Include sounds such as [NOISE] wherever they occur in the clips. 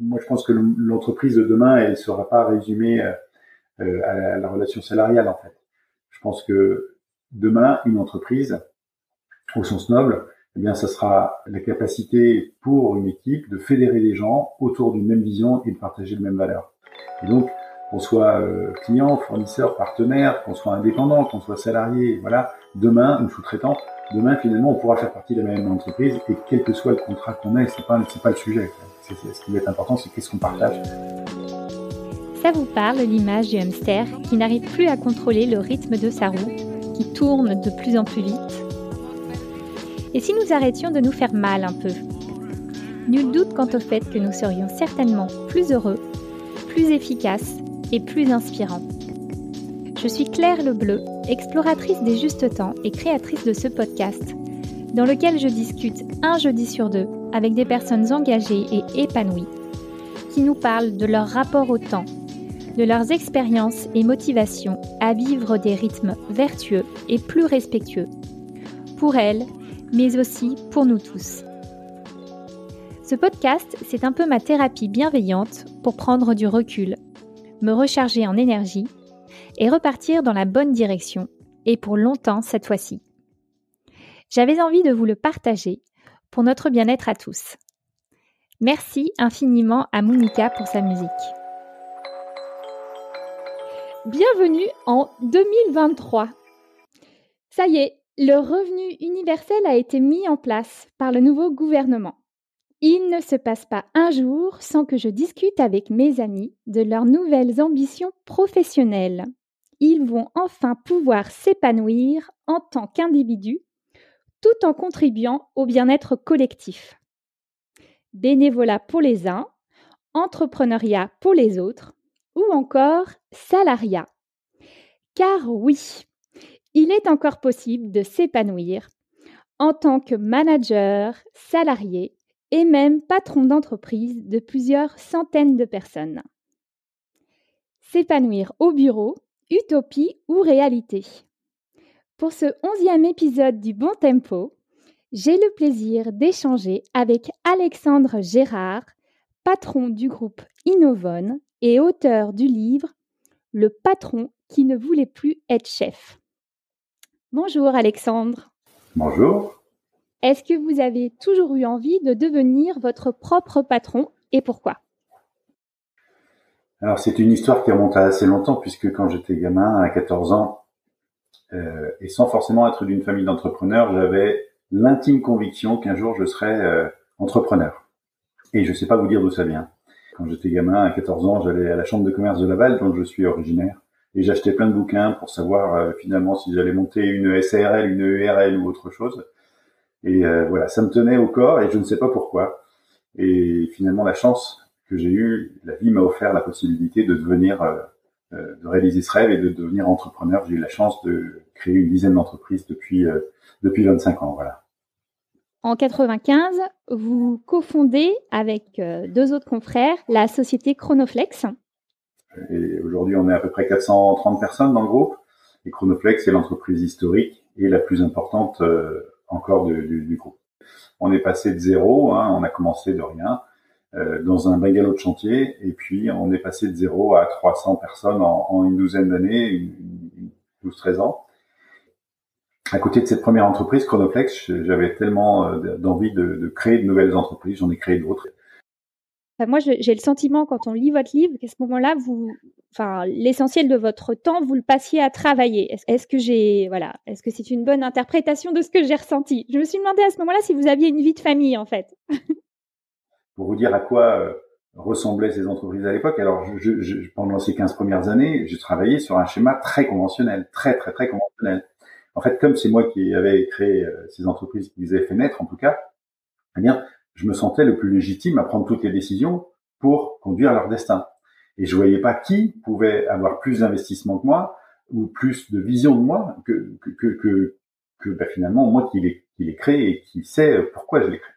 moi, je pense que l'entreprise de demain, elle ne sera pas résumée euh, à la, relation salariale, en fait. Je pense que demain, une entreprise, au sens noble, eh bien, ça sera la capacité pour une équipe de fédérer des gens autour d'une même vision et de partager de mêmes valeurs. Et donc, qu'on soit euh, client, fournisseur, partenaire, qu'on soit indépendant, qu'on soit salarié, voilà, demain, une sous-traitant, demain, finalement, on pourra faire partie de la même entreprise et quel que soit le contrat qu'on ait, c'est pas, pas le sujet. Ce qui va être important, c'est qu'est-ce qu'on partage. Ça vous parle l'image du hamster qui n'arrive plus à contrôler le rythme de sa roue, qui tourne de plus en plus vite? Et si nous arrêtions de nous faire mal un peu? Nul doute quant au fait que nous serions certainement plus heureux, plus efficaces et plus inspirants. Je suis Claire Lebleu, exploratrice des justes temps et créatrice de ce podcast, dans lequel je discute un jeudi sur deux avec des personnes engagées et épanouies, qui nous parlent de leur rapport au temps, de leurs expériences et motivations à vivre des rythmes vertueux et plus respectueux, pour elles, mais aussi pour nous tous. Ce podcast, c'est un peu ma thérapie bienveillante pour prendre du recul, me recharger en énergie et repartir dans la bonne direction, et pour longtemps cette fois-ci. J'avais envie de vous le partager pour notre bien-être à tous. Merci infiniment à Monica pour sa musique. Bienvenue en 2023. Ça y est, le revenu universel a été mis en place par le nouveau gouvernement. Il ne se passe pas un jour sans que je discute avec mes amis de leurs nouvelles ambitions professionnelles. Ils vont enfin pouvoir s'épanouir en tant qu'individus tout en contribuant au bien-être collectif. Bénévolat pour les uns, entrepreneuriat pour les autres, ou encore salariat. Car oui, il est encore possible de s'épanouir en tant que manager, salarié et même patron d'entreprise de plusieurs centaines de personnes. S'épanouir au bureau, utopie ou réalité pour ce onzième épisode du Bon Tempo, j'ai le plaisir d'échanger avec Alexandre Gérard, patron du groupe Innovone et auteur du livre Le patron qui ne voulait plus être chef. Bonjour Alexandre. Bonjour. Est-ce que vous avez toujours eu envie de devenir votre propre patron et pourquoi? Alors c'est une histoire qui remonte à assez longtemps puisque quand j'étais gamin à 14 ans, euh, et sans forcément être d'une famille d'entrepreneurs, j'avais l'intime conviction qu'un jour je serais euh, entrepreneur. Et je ne sais pas vous dire d'où ça vient. Quand j'étais gamin, à 14 ans, j'allais à la chambre de commerce de Laval, dont je suis originaire, et j'achetais plein de bouquins pour savoir euh, finalement si j'allais monter une SARL, une ERL ou autre chose. Et voilà, ça me tenait au corps et je ne sais pas pourquoi. Et finalement, la chance que j'ai eue, la vie m'a offert la possibilité de devenir euh, de réaliser ce rêve et de devenir entrepreneur. J'ai eu la chance de créer une dizaine d'entreprises depuis, euh, depuis 25 ans. Voilà. En 95, vous cofondez avec euh, deux autres confrères la société Chronoflex. Et aujourd'hui, on est à peu près 430 personnes dans le groupe. Et Chronoflex est l'entreprise historique et la plus importante encore du, groupe. On est passé de zéro, hein, on a commencé de rien. Euh, dans un bungalow de chantier. Et puis, on est passé de zéro à 300 personnes en, une douzaine d'années, 12-13 ans. À côté de cette première entreprise, Chronoflex, j'avais tellement euh, d'envie de, créer de nouvelles entreprises, j'en ai créé d'autres. Moi, j'ai le sentiment quand on lit votre livre qu'à ce moment-là, vous, enfin, l'essentiel de votre temps, vous le passiez à travailler. Est-ce que j'ai, voilà, est-ce que c'est une bonne interprétation de ce que j'ai ressenti? Je me suis demandé à ce moment-là si vous aviez une vie de famille, en fait. [LAUGHS] pour vous dire à quoi euh, ressemblaient ces entreprises à l'époque. Alors, pendant ces 15 premières années, j'ai travaillé sur un schéma très conventionnel, très, très, très conventionnel. En fait, comme c'est moi qui avais créé euh, ces entreprises, qui les avaient fait naître, en tout cas, eh bien, je me sentais le plus légitime à prendre toutes les décisions pour conduire leur destin. Et je voyais pas qui pouvait avoir plus d'investissement que moi ou plus de vision de moi que que que, que, ben, finalement moi qui l'ai qui l'ai créé et qui sait pourquoi je l'ai créé.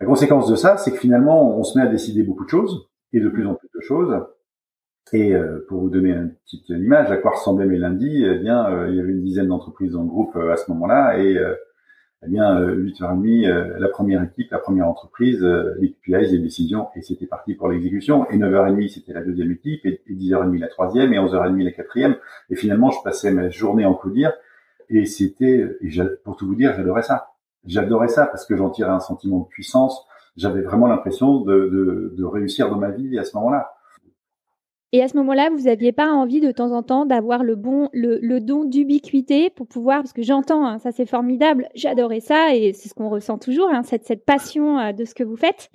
La conséquence de ça, c'est que finalement, on se met à décider beaucoup de choses et de plus en plus de choses. Et euh, pour vous donner une petite image à quoi ressemblaient mes lundis, eh bien, euh, il y avait une dizaine d'entreprises dans le groupe euh, à ce moment-là, et eh bien, 8h30, euh, la première équipe, la première entreprise, l'équipe les décisions, et c'était parti pour l'exécution. Et 9h30, c'était la deuxième équipe, et, 10h30, la troisième, et 11h30, la quatrième. Et finalement, je passais ma journée en codir, et c'était, pour tout vous dire, j'adorais ça. J'adorais ça parce que j'en tirais un sentiment de puissance. J'avais vraiment l'impression de réussir dans ma vie à ce moment-là. Et à ce moment-là, vous n'aviez pas envie de temps en temps d'avoir le don d'ubiquité pour pouvoir, parce que j'entends, hein, ça c'est formidable, j'adorais ça et c'est ce qu'on ressent toujours, hein, cette, passion euh, de ce que vous faites.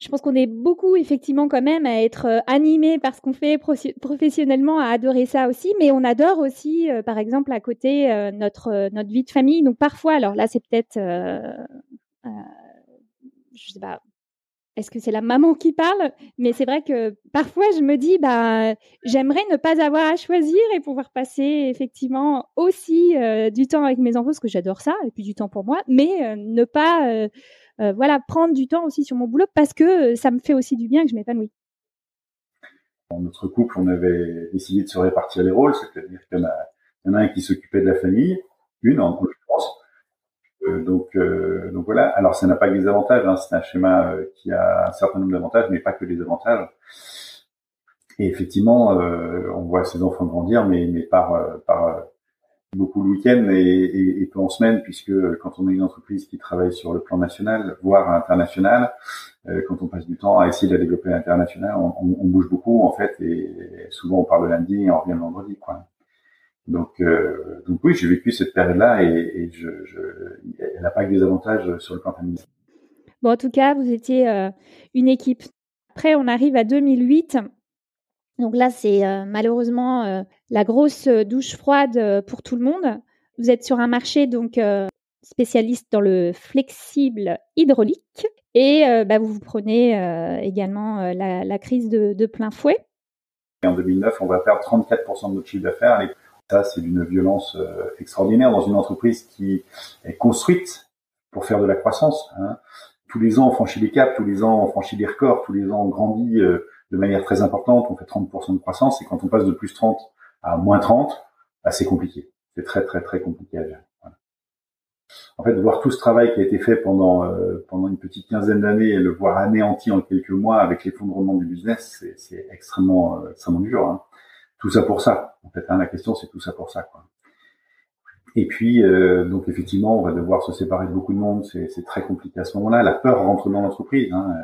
Je pense qu'on est beaucoup effectivement quand même à être euh, animé par ce qu'on fait professionnellement, à adorer ça aussi, mais on adore aussi, euh, par exemple, à côté notre notre vie de famille. Donc parfois, alors là, c'est peut-être, je sais pas, est-ce que c'est la maman qui parle? Mais c'est vrai que parfois je me dis, bah, j'aimerais ne pas avoir à choisir et pouvoir passer effectivement aussi euh, du temps avec mes enfants, parce que j'adore ça, et puis du temps pour moi, mais euh, ne pas, euh, voilà, prendre du temps aussi sur mon boulot parce que ça me fait aussi du bien que je m'épanouis. Dans notre couple, on avait décidé de se répartir les rôles, c'est-à-dire qu'il y, en a un qui s'occupait de la famille, une en l'occurrence, donc, euh, donc voilà. Alors, ça n'a pas que des avantages. Hein. C'est un schéma euh, qui a un certain nombre d'avantages, mais pas que des avantages. Et effectivement, on voit ses enfants grandir, mais, mais par, par beaucoup le week-end et, et, et, peu en semaine, puisque quand on est une entreprise qui travaille sur le plan national, voire international, quand on passe du temps à essayer de la développer à l'international, on, on, bouge beaucoup en fait, et souvent on part le lundi et on revient le vendredi. Quoi. Donc, euh, donc oui, j'ai vécu cette période-là et, et je, je, elle n'a pas que des avantages sur le plan familial. Bon, en tout cas, vous étiez euh, une équipe. Après, on arrive à 2008. Donc là, c'est euh, malheureusement la grosse douche froide pour tout le monde. Vous êtes sur un marché donc spécialiste dans le flexible hydraulique et bah, vous vous prenez également la, la, crise de, de plein fouet. Et en 2009, on va perdre 34% de notre chiffre d'affaires c'est d'une violence euh, extraordinaire dans une entreprise qui est construite pour faire de la croissance. Hein. Tous les ans, on franchit des caps, tous les ans, on franchit des records, tous les ans, on grandit euh, de manière très importante, on fait 30% de croissance, et quand on passe de plus 30 à moins 30, bah, c'est compliqué. C'est très, très, très compliqué à gérer. En fait, voir tout ce travail qui a été fait pendant euh, pendant une petite quinzaine d'années et le voir anéanti en quelques mois avec l'effondrement du business, c'est extrêmement extrêmement dur. Hein tout ça pour ça. En fait, hein, la question c'est tout ça pour ça. Quoi. Et puis, euh, donc effectivement, on va devoir se séparer de beaucoup de monde. C'est très compliqué à ce moment-là. La peur rentre dans l'entreprise. Hein.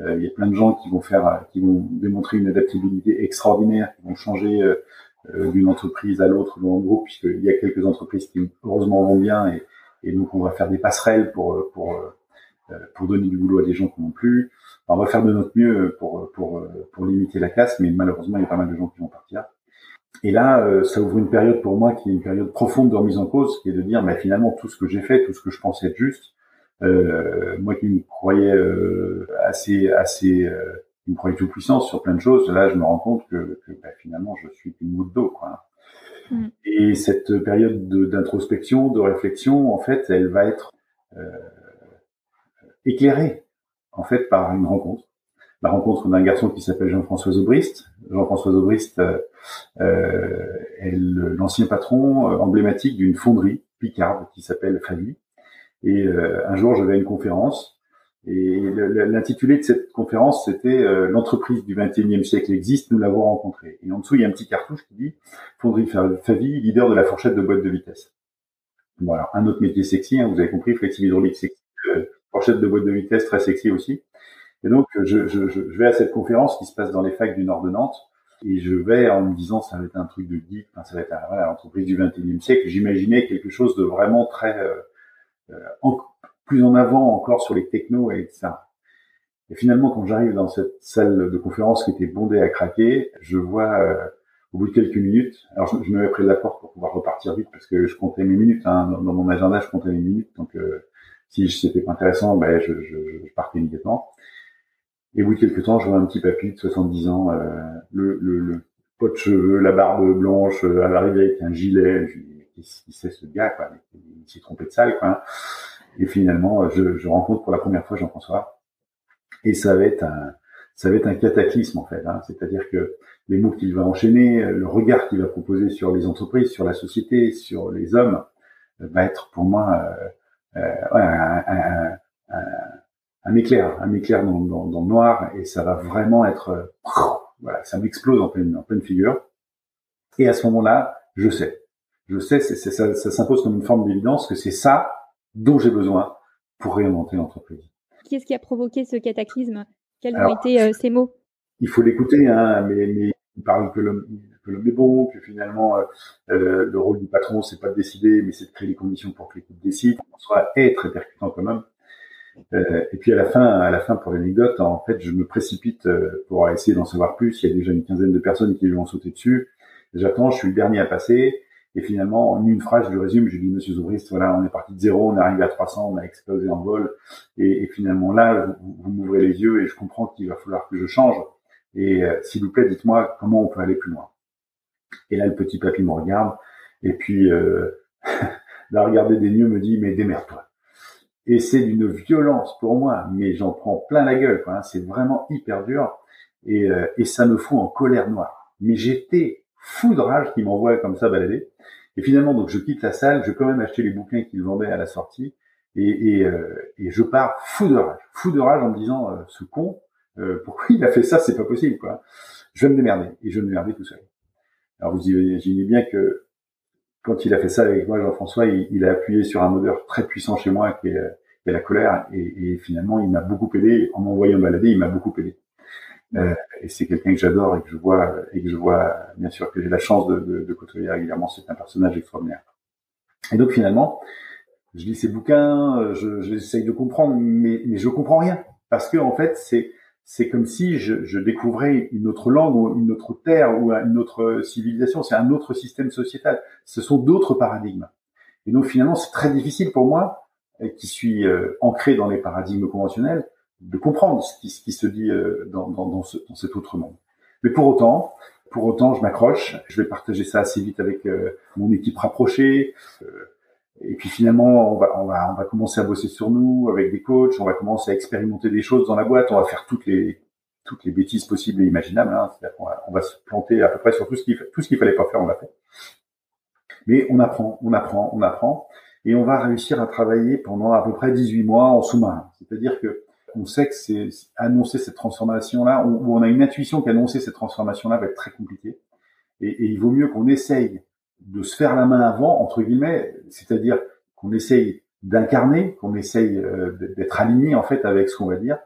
Euh, il y a plein de gens qui vont faire, qui vont démontrer une adaptabilité extraordinaire, qui vont changer euh, d'une entreprise à l'autre dans le groupe, puisqu'il y a quelques entreprises qui heureusement vont bien, et, et donc on va faire des passerelles pour pour pour donner du boulot à des gens qui n'ont plus on va faire de notre mieux pour, pour, pour limiter la casse, mais malheureusement, il y a pas mal de gens qui vont partir. Et là, euh, ça ouvre une période pour moi qui est une période profonde de remise en cause, qui est de dire, mais finalement, tout ce que j'ai fait, tout ce que je pensais être juste, euh, moi qui me croyais euh, assez, assez, qui me croyais tout puissant sur plein de choses, là, je me rends compte que, que bah, finalement, je suis une moutte d'eau, quoi. Mm. Et cette période d'introspection, de, de, réflexion, en fait, elle va être éclairée en fait par une rencontre. La rencontre d'un garçon qui s'appelle Jean-François Zobrist. Jean-François Zobrist euh, euh est l'ancien patron euh, emblématique d'une fonderie picarde qui s'appelle Favi. Et euh, un jour, je vais à une conférence et l'intitulé de cette conférence, c'était L'entreprise du 21e siècle existe, nous l'avons rencontrée. Et en dessous, il y a un petit cartouche qui dit Fonderie Favi, leader de la fourchette de boîte de vitesse. Bon, alors, un autre métier sexy, hein, vous avez compris, flexible hydraulique sexy, fourchette de boîte de vitesse très sexy aussi. Et donc, je, je, je, vais à cette conférence qui se passe dans les facs du nord de Nantes, et je vais en me disant ça va être un truc de geek, ça va être voilà, l'entreprise du 21e siècle. J'imaginais quelque chose de vraiment très euh, euh plus en avant encore sur les technos et ça. Et finalement, quand j'arrive dans cette salle de conférence qui était bondée à craquer, je vois euh, au bout de quelques minutes, alors je, me mets près de la porte pour pouvoir repartir vite parce que je comptais mes minutes. Hein, dans, mon agenda, je comptais mes minutes, donc euh, si c'était pas intéressant, ben, je, je, je, partais immédiatement. Et au bout de quelques temps, je vois un petit papy de 70 ans, euh, le, le, le, pot de cheveux, la barbe blanche, euh, à l'arrivée avec un gilet. Je qui c'est ce gars, quoi? Il s'est trompé de salle, quoi. Et finalement, je, je rencontre pour la première fois Jean-François. Et ça va être un, ça va être un cataclysme, en fait. Hein. C'est-à-dire que les mots qu'il va enchaîner, le regard qu'il va proposer sur les entreprises, sur la société, sur les hommes, va être pour moi un, un, un, éclair, un éclair dans, dans, dans, le noir, et ça va vraiment être, voilà, ça m'explose en pleine, en pleine figure. Et à ce moment-là, je sais, je sais, c'est, ça, ça s'impose comme une forme d'évidence que c'est ça dont j'ai besoin pour réinventer l'entreprise. Qu'est-ce qui a provoqué ce cataclysme? Quels ont été euh, ces mots? Il faut l'écouter, hein, mais, mais il parle que l'homme, que l'homme est bon, que finalement euh, euh, le rôle du patron c'est pas de décider, mais c'est de créer les conditions pour que l'équipe décide. On soit être très percutant quand même. Euh, et puis à la fin, à la fin pour l'anecdote, en fait, je me précipite euh, pour essayer d'en savoir plus. Il y a déjà une quinzaine de personnes qui vont sauter dessus. J'attends, je suis le dernier à passer. Et finalement, en une phrase, je lui résume, je lui dis, Monsieur Zoubrist, voilà, on est parti de zéro, on est arrivé à 300, on a explosé en vol. Et, et finalement, là, vous, vous m'ouvrez les yeux et je comprends qu'il va falloir que je change. Et euh, s'il vous plaît, dites-moi comment on peut aller plus loin. Et là, le petit papy me regarde. Et puis, euh, [LAUGHS] la regarder des yeux me dit, mais démerde-toi. Et c'est d'une violence pour moi, mais j'en prends plein la gueule. Hein. C'est vraiment hyper dur. Et, euh, et ça me fout en colère noire. Mais j'étais fou de rage qui m'envoie comme ça balader. Et finalement, donc je quitte la salle, je vais quand même acheter les bouquins qu'il vendait à la sortie, et, et, euh, et, je pars fou de rage, fou de rage en me disant euh, ce con, euh, pourquoi il a fait ça, c'est pas possible quoi. Je vais me démerder et je vais me démerder tout seul. Alors vous imaginez bien que quand il a fait ça avec moi, Jean-François, il, a appuyé sur un moteur très puissant chez moi qui est, la colère, et, finalement il m'a beaucoup aidé en m'envoyant balader, il m'a beaucoup aidé. Euh, et c'est quelqu'un que j'adore et que je vois et que je vois bien sûr que j'ai la chance de, côtoyer régulièrement. C'est un personnage extraordinaire. Et donc finalement, je lis ces bouquins, je, j'essaye de comprendre, mais, mais je comprends rien parce que en fait c'est c'est comme si je, je, découvrais une autre langue ou une autre terre ou une autre civilisation. C'est un autre système sociétal. Ce sont d'autres paradigmes. Et donc finalement, c'est très difficile pour moi, qui suis euh, ancré dans les paradigmes conventionnels, de comprendre ce qui, ce qui se dit euh, dans, dans, dans, ce, dans, cet autre monde. Mais pour autant, pour autant, je m'accroche. Je vais partager ça assez vite avec euh, mon équipe rapprochée. Et puis finalement, on va, on va, on va commencer à bosser sur nous avec des coachs. On va commencer à expérimenter des choses dans la boîte. On va faire toutes les toutes les bêtises possibles et imaginables. Hein. On, va, on va se planter à peu près sur tout ce qu'il tout ce qu'il fallait pas faire, on l'a fait. Mais on apprend, on apprend, on apprend, et on va réussir à travailler pendant à peu près 18 mois en sous-marin. C'est-à-dire que on sait que c'est annoncer cette transformation-là, ou on a une intuition qu'annoncer cette transformation-là va être très compliqué. Et, il vaut mieux qu'on essaye de se faire la main avant, entre guillemets, c'est-à-dire qu'on essaye d'incarner, qu'on essaye euh, d'être aligné en fait avec ce qu'on va dire.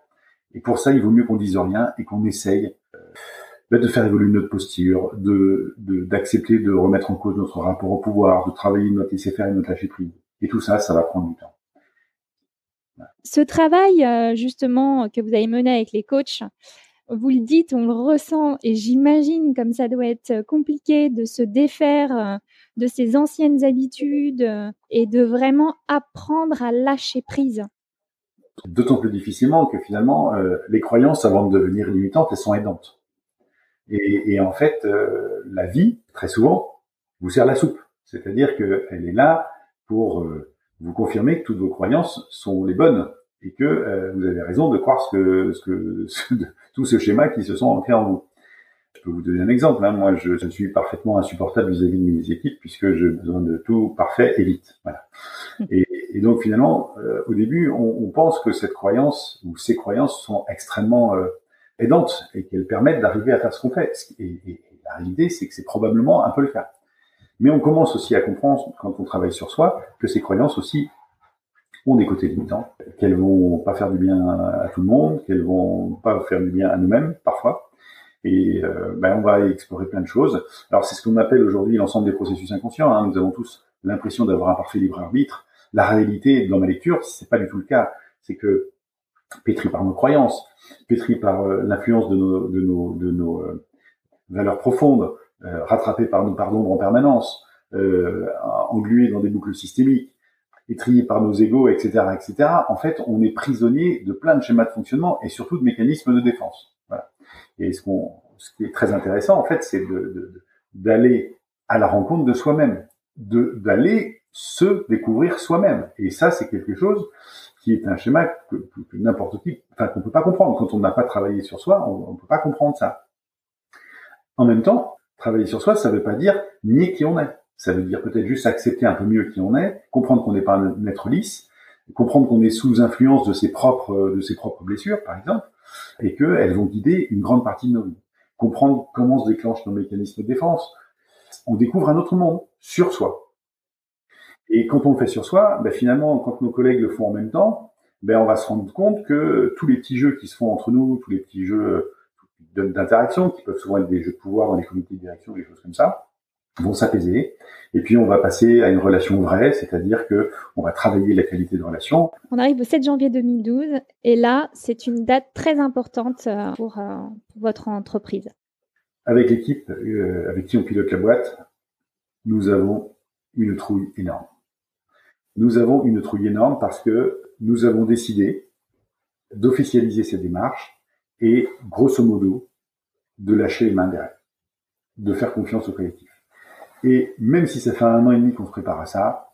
Et pour ça, il vaut mieux qu'on dise rien et qu'on essaye euh, de faire évoluer notre posture, de d'accepter de, remettre en cause notre rapport au pouvoir, de travailler notre laisser-faire et notre lâcher prise. Et tout ça, ça va prendre du temps. Ce travail, euh, justement, que vous avez mené avec les coachs, vous le dites, on le ressent, et j'imagine comme ça doit être compliqué de se défaire euh, de ses anciennes habitudes euh, et de vraiment apprendre à lâcher prise. D'autant plus difficilement que finalement, les croyances, avant de devenir limitantes, elles sont aidantes. Et, en fait, la vie, très souvent, vous sert la soupe. C'est-à-dire qu'elle est là pour vous confirmez que toutes vos croyances sont les bonnes et que euh, vous avez raison de croire ce que, ce que [LAUGHS] ce, tout ce schéma qui se sont ancrés en vous. Je peux vous donner un exemple. Hein. Moi, je, je, suis parfaitement insupportable vis-à-vis de mes équipes puisque j'ai besoin de tout parfait et vite. Voilà. [LAUGHS] Et, et donc finalement, euh, au début, on, on, pense que cette croyance ou ces croyances sont extrêmement euh, aidantes et qu'elles permettent d'arriver à faire ce qu'on fait. Et, et la réalité, c'est que c'est probablement un peu le cas. Mais on commence aussi à comprendre, quand on travaille sur soi, que ces croyances aussi des côtés limitants, qu'elles vont pas faire du bien à tout le monde, qu'elles vont pas faire du bien à nous-mêmes parfois. Et euh, ben on va explorer plein de choses. Alors c'est ce qu'on appelle aujourd'hui l'ensemble des processus inconscients. Hein. Nous avons tous l'impression d'avoir un parfait libre arbitre. La réalité, dans ma lecture, c'est pas du tout le cas. C'est que pétri par nos croyances, pétri par euh, l'influence de nos, euh, valeurs profondes, rattrapé par nos d'ombre en permanence, englué dans des boucles systémiques, étrié par nos égaux, etc., etc. En fait, on est prisonnier de plein de schémas de fonctionnement et surtout de mécanismes de défense. Voilà. Et ce, qui est très intéressant, en fait, c'est d'aller à la rencontre de soi-même, d'aller se découvrir soi-même. Et ça, c'est quelque chose qui est un schéma que, que n'importe qui, enfin, qu'on peut pas comprendre. Quand on n'a pas travaillé sur soi, on, ne peut pas comprendre ça. En même temps, Travailler sur soi, ça ne veut pas dire nier qui on est. Ça veut dire peut-être juste accepter un peu mieux qui on est, comprendre qu'on n'est pas un être lisse, comprendre qu'on est sous influence de ses propres de ses propres blessures, par exemple, et qu'elles vont guider une grande partie de nos vies. Comprendre comment se déclenchent nos mécanismes de défense. On découvre un autre monde sur soi. Et quand on le fait sur soi, ben finalement, quand nos collègues le font en même temps, ben on va se rendre compte que tous les petits jeux qui se font entre nous, tous les petits jeux d'interaction, qui peuvent souvent être des jeux de pouvoir dans les comités de direction, des choses comme ça, vont s'apaiser. Et puis on va passer à une relation vraie, c'est-à-dire que on va travailler la qualité de relation. On arrive au 7 janvier 2012 et là, c'est une date très importante euh, pour, euh, votre entreprise. Avec l'équipe euh, avec qui on pilote la boîte, nous avons une trouille énorme. Nous avons une trouille énorme parce que nous avons décidé d'officialiser cette démarche et grosso modo de lâcher les mains derrière, de faire confiance au collectif. Et même si ça fait un an et demi qu'on se prépare à ça,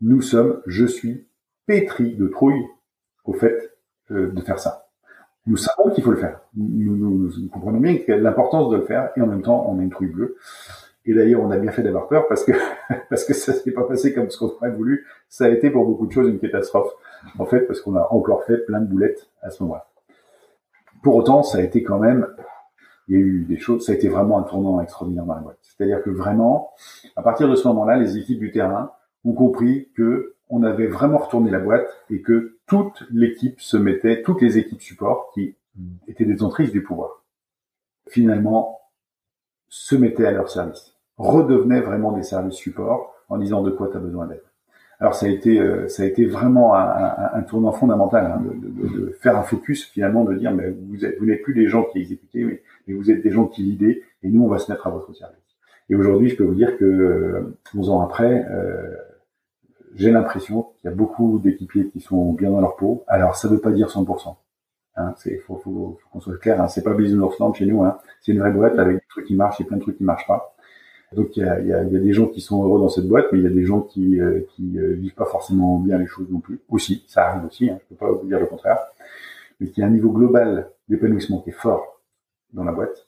nous sommes, je suis pétri de trouille au fait euh, de faire ça. Nous savons qu'il faut le faire. Nous, nous, comprenons bien l'importance de le faire et en même temps, on a une trouille bleue. Et d'ailleurs, on a bien fait d'avoir peur parce que [LAUGHS] parce que ça s'est pas passé comme ce qu'on aurait voulu. Ça a été pour beaucoup de choses une catastrophe. En fait, parce qu'on a encore fait plein de boulettes à ce moment-là. Pour autant, ça a été quand même il y a eu des choses, ça a été vraiment un tournant extraordinaire dans la boîte. C'est-à-dire que vraiment, à partir de ce moment-là, les équipes du terrain ont compris que on avait vraiment retourné la boîte et que toute l'équipe se mettait, toutes les équipes support qui étaient détentrices du pouvoir, finalement, se mettaient à leur service, redevenaient vraiment des services support en disant de quoi tu as besoin d'aide. Alors ça a été, euh, ça a été vraiment un, tournant fondamental hein, de, faire un focus finalement, de dire mais vous, êtes, vous n'êtes plus des gens qui exécutaient, mais mais vous êtes des gens qui l'idée, et nous, on va se mettre à votre service. Et aujourd'hui, je peux vous dire que 11 ans après, euh, j'ai l'impression qu'il y a beaucoup d'équipiers qui sont bien dans leur peau. Alors, ça ne veut pas dire 100%. Hein, faut, faut, faut qu'on soit clair. Hein, c'est pas Business Land chez nous. Hein, c'est une vraie boîte avec des trucs qui marchent et plein de trucs qui marchent pas. Donc il y a, y, a, y a, des gens qui sont heureux dans cette boîte, mais il y a des gens qui euh, euh, vivent pas forcément bien les choses non plus. Aussi, ça arrive aussi. Hein, je peux pas vous dire le contraire. Mais qu'il y a un niveau global d'épanouissement qui est fort dans la boîte.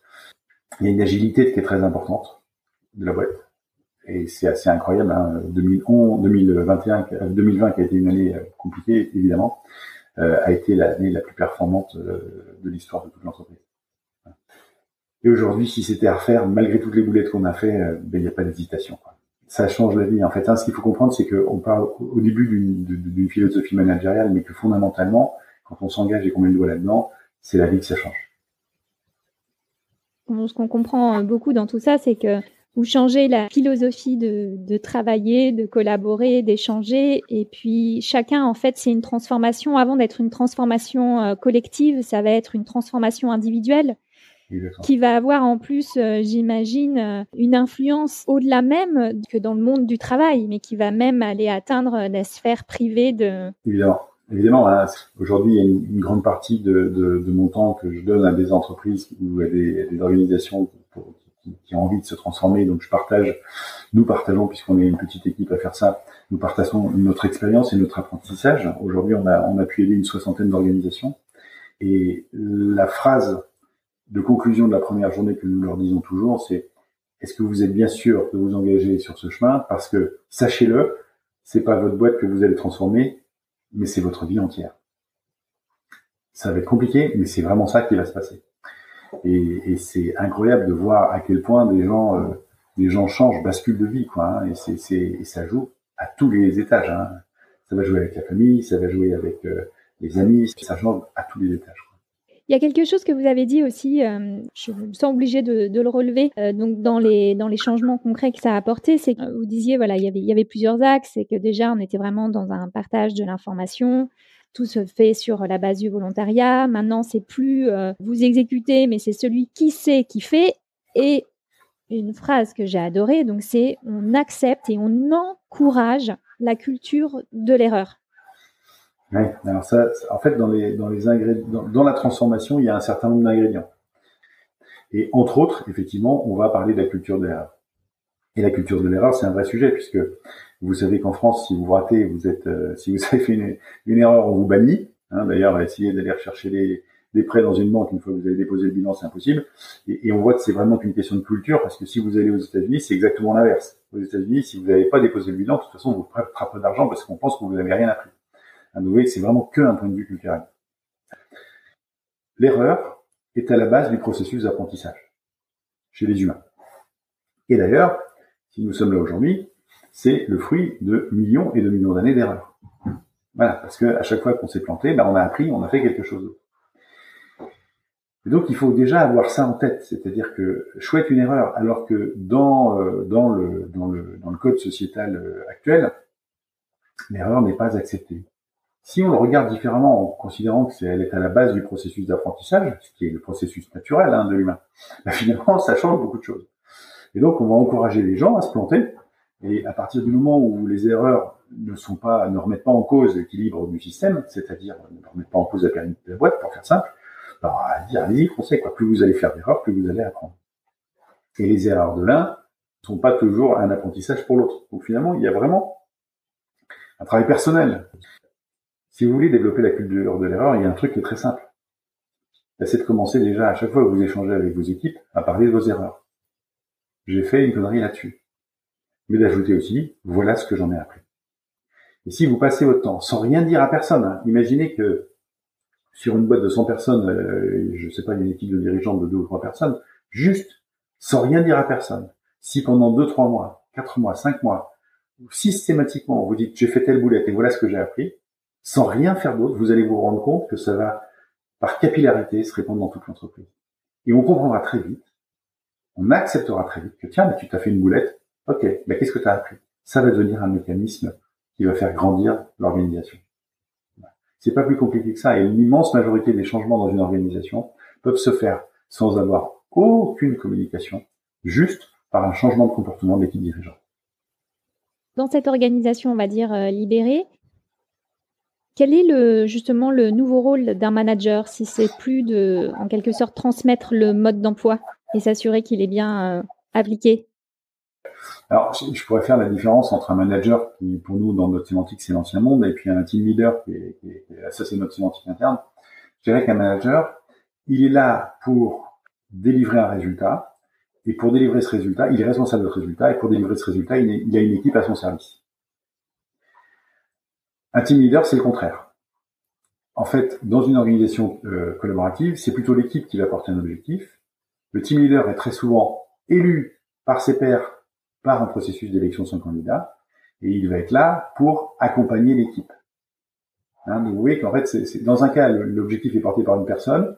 Il y a une agilité qui est très importante de la boîte. Et c'est assez incroyable. Hein. 2011, 2021, 2020 qui a été une année euh, compliquée, évidemment, euh, a été l'année la plus performante euh, de l'histoire de toute l'entreprise. Et aujourd'hui, si c'était à refaire, malgré toutes les boulettes qu'on a fait, ben, il n'y a pas d'hésitation. Ça change la vie. En fait, hein, ce qu'il faut comprendre, c'est qu'on parle au début d'une philosophie managériale, mais que fondamentalement, quand on s'engage et qu'on met le doigt là-dedans, c'est la vie que ça change ce qu'on comprend euh, beaucoup dans tout ça, c'est que vous changez la philosophie de, travailler, de collaborer, d'échanger. Et puis chacun, en fait, c'est une transformation. Avant d'être une transformation euh, collective, ça va être une transformation individuelle qui va avoir en plus, euh, j'imagine, une influence au-delà même que dans le monde du travail, mais qui va même aller atteindre la sphère privée de. Évidemment. Évidemment, aujourd'hui, il y a une, grande partie de, de, de, mon temps que je donne à des entreprises ou à des, des organisations qui, qui, ont envie de se transformer. Donc, je partage, nous partageons, puisqu'on est une petite équipe à faire ça, nous partageons notre expérience et notre apprentissage. Aujourd'hui, on a, on a pu aider une soixantaine d'organisations. Et la phrase de conclusion de la première journée que nous leur disons toujours, c'est est-ce que vous êtes bien sûr de vous engager sur ce chemin? Parce que sachez-le, c'est pas votre boîte que vous allez transformer, mais c'est votre vie entière. Ça va être compliqué, mais c'est vraiment ça qui va se passer. Et, c'est incroyable de voir à quel point des gens, euh, changent, basculent de vie, quoi. Hein, et, ça joue à tous les étages. Hein. Ça va jouer avec la famille, ça va jouer avec euh, les amis, ça change à tous les étages. Il y a quelque chose que vous avez dit aussi, euh, je me sens obligée de, le relever, euh, donc dans les, changements concrets que ça a apporté, c'est que vous disiez, voilà, il y avait, plusieurs axes, et que déjà on était vraiment dans un partage de l'information, tout se fait sur la base du volontariat, maintenant c'est plus euh, vous exécutez, mais c'est celui qui sait qui fait, et une phrase que j'ai adorée, donc c'est on accepte et on encourage la culture de l'erreur. Oui, alors ça, en fait, dans les, dans les ingrédients, dans, la transformation, il y a un certain nombre d'ingrédients. Et entre autres, effectivement, on va parler de la culture de l'erreur. Et la culture de l'erreur, c'est un vrai sujet puisque vous savez qu'en France, si vous ratez, vous êtes, euh, si vous avez fait une, erreur, on vous bannit. Hein, D'ailleurs, essayer d'aller rechercher des, des, prêts dans une banque une fois que vous avez déposé le bilan, c'est impossible. Et, on voit que c'est vraiment une question de culture parce que si vous allez aux États-Unis, c'est exactement l'inverse. aux États-Unis, si vous n'avez pas déposé le bilan, de toute façon, vous ne pas d'argent parce qu'on pense que vous n'avez rien appris. Vous voyez, c'est vraiment que un point de vue culturel. L'erreur est à la base du processus d'apprentissage chez les humains. Et d'ailleurs, si nous sommes là aujourd'hui, c'est le fruit de millions et de millions d'années d'erreurs. Voilà, parce que à chaque fois qu'on s'est planté, ben on a appris, on a fait quelque chose d'autre. Et donc il faut déjà avoir ça en tête, c'est-à-dire que chouette une erreur, alors que dans euh, dans le dans le dans le code sociétal euh, actuel, l'erreur n'est pas acceptée. Si on le regarde différemment en considérant que c'est elle est à la base du processus d'apprentissage, ce qui est le processus naturel hein, de l'humain, [LAUGHS] ben finalement ça change beaucoup de choses. Et donc on va encourager les gens à se planter. Et à partir du moment où les erreurs ne sont pas, ne remettent pas en cause l'équilibre du système, c'est-à-dire ne remettent pas en cause la pérennité de la boîte, pour faire simple, alors, à dire, allez-y, français, quoi. Plus vous allez faire d'erreurs, plus vous allez apprendre. Et les erreurs de l'un ne sont pas toujours un apprentissage pour l'autre. Donc finalement, il y a vraiment un travail personnel. Si vous voulez développer la culture de l'erreur, il y a un truc qui est très simple. C'est de commencer déjà à chaque fois que vous échangez avec vos équipes à parler de vos erreurs. J'ai fait une connerie là-dessus. Mais d'ajouter aussi, voilà ce que j'en ai appris. Et si vous passez votre temps sans rien dire à personne, hein, imaginez que sur une boîte de 100 personnes, euh, je sais pas, une équipe de dirigeants de deux ou trois personnes, juste, sans rien dire à personne. Si pendant deux, trois mois, quatre mois, cinq mois, systématiquement, vous dites j'ai fait telle boulette et voilà ce que j'ai appris, sans rien faire d'autre, vous allez vous rendre compte que ça va, par capillarité, se répandre dans toute l'entreprise. Et on comprendra très vite, on acceptera très vite que tiens, mais tu t'as fait une boulette, ok, mais qu'est-ce que tu as appris? Ça va devenir un mécanisme qui va faire grandir l'organisation. C'est pas plus compliqué que ça. Et l'immense majorité des changements dans une organisation peuvent se faire sans avoir aucune communication, juste par un changement de comportement de l'équipe dirigeante. Dans cette organisation, on va dire euh, libérée, quel est le, justement le nouveau rôle d'un manager si c'est plus de, en quelque sorte, transmettre le mode d'emploi et s'assurer qu'il est bien euh, appliqué? Alors, je pourrais faire la différence entre un manager qui, pour nous, dans notre sémantique, c'est l'ancien monde, et puis un team leader qui est, est ça c'est notre sémantique interne. Je dirais qu'un manager, il est là pour délivrer un résultat, et pour délivrer ce résultat, il est responsable de ce résultat, et pour délivrer ce résultat, il, il a une équipe à son service. Un team leader, c'est le contraire. En fait, dans une organisation euh, collaborative, c'est plutôt l'équipe qui va porter un objectif. Le team leader est très souvent élu par ses pairs par un processus d'élection son candidat, et il va être là pour accompagner l'équipe. Hein, vous voyez qu'en fait, dans un cas, l'objectif est porté par une personne,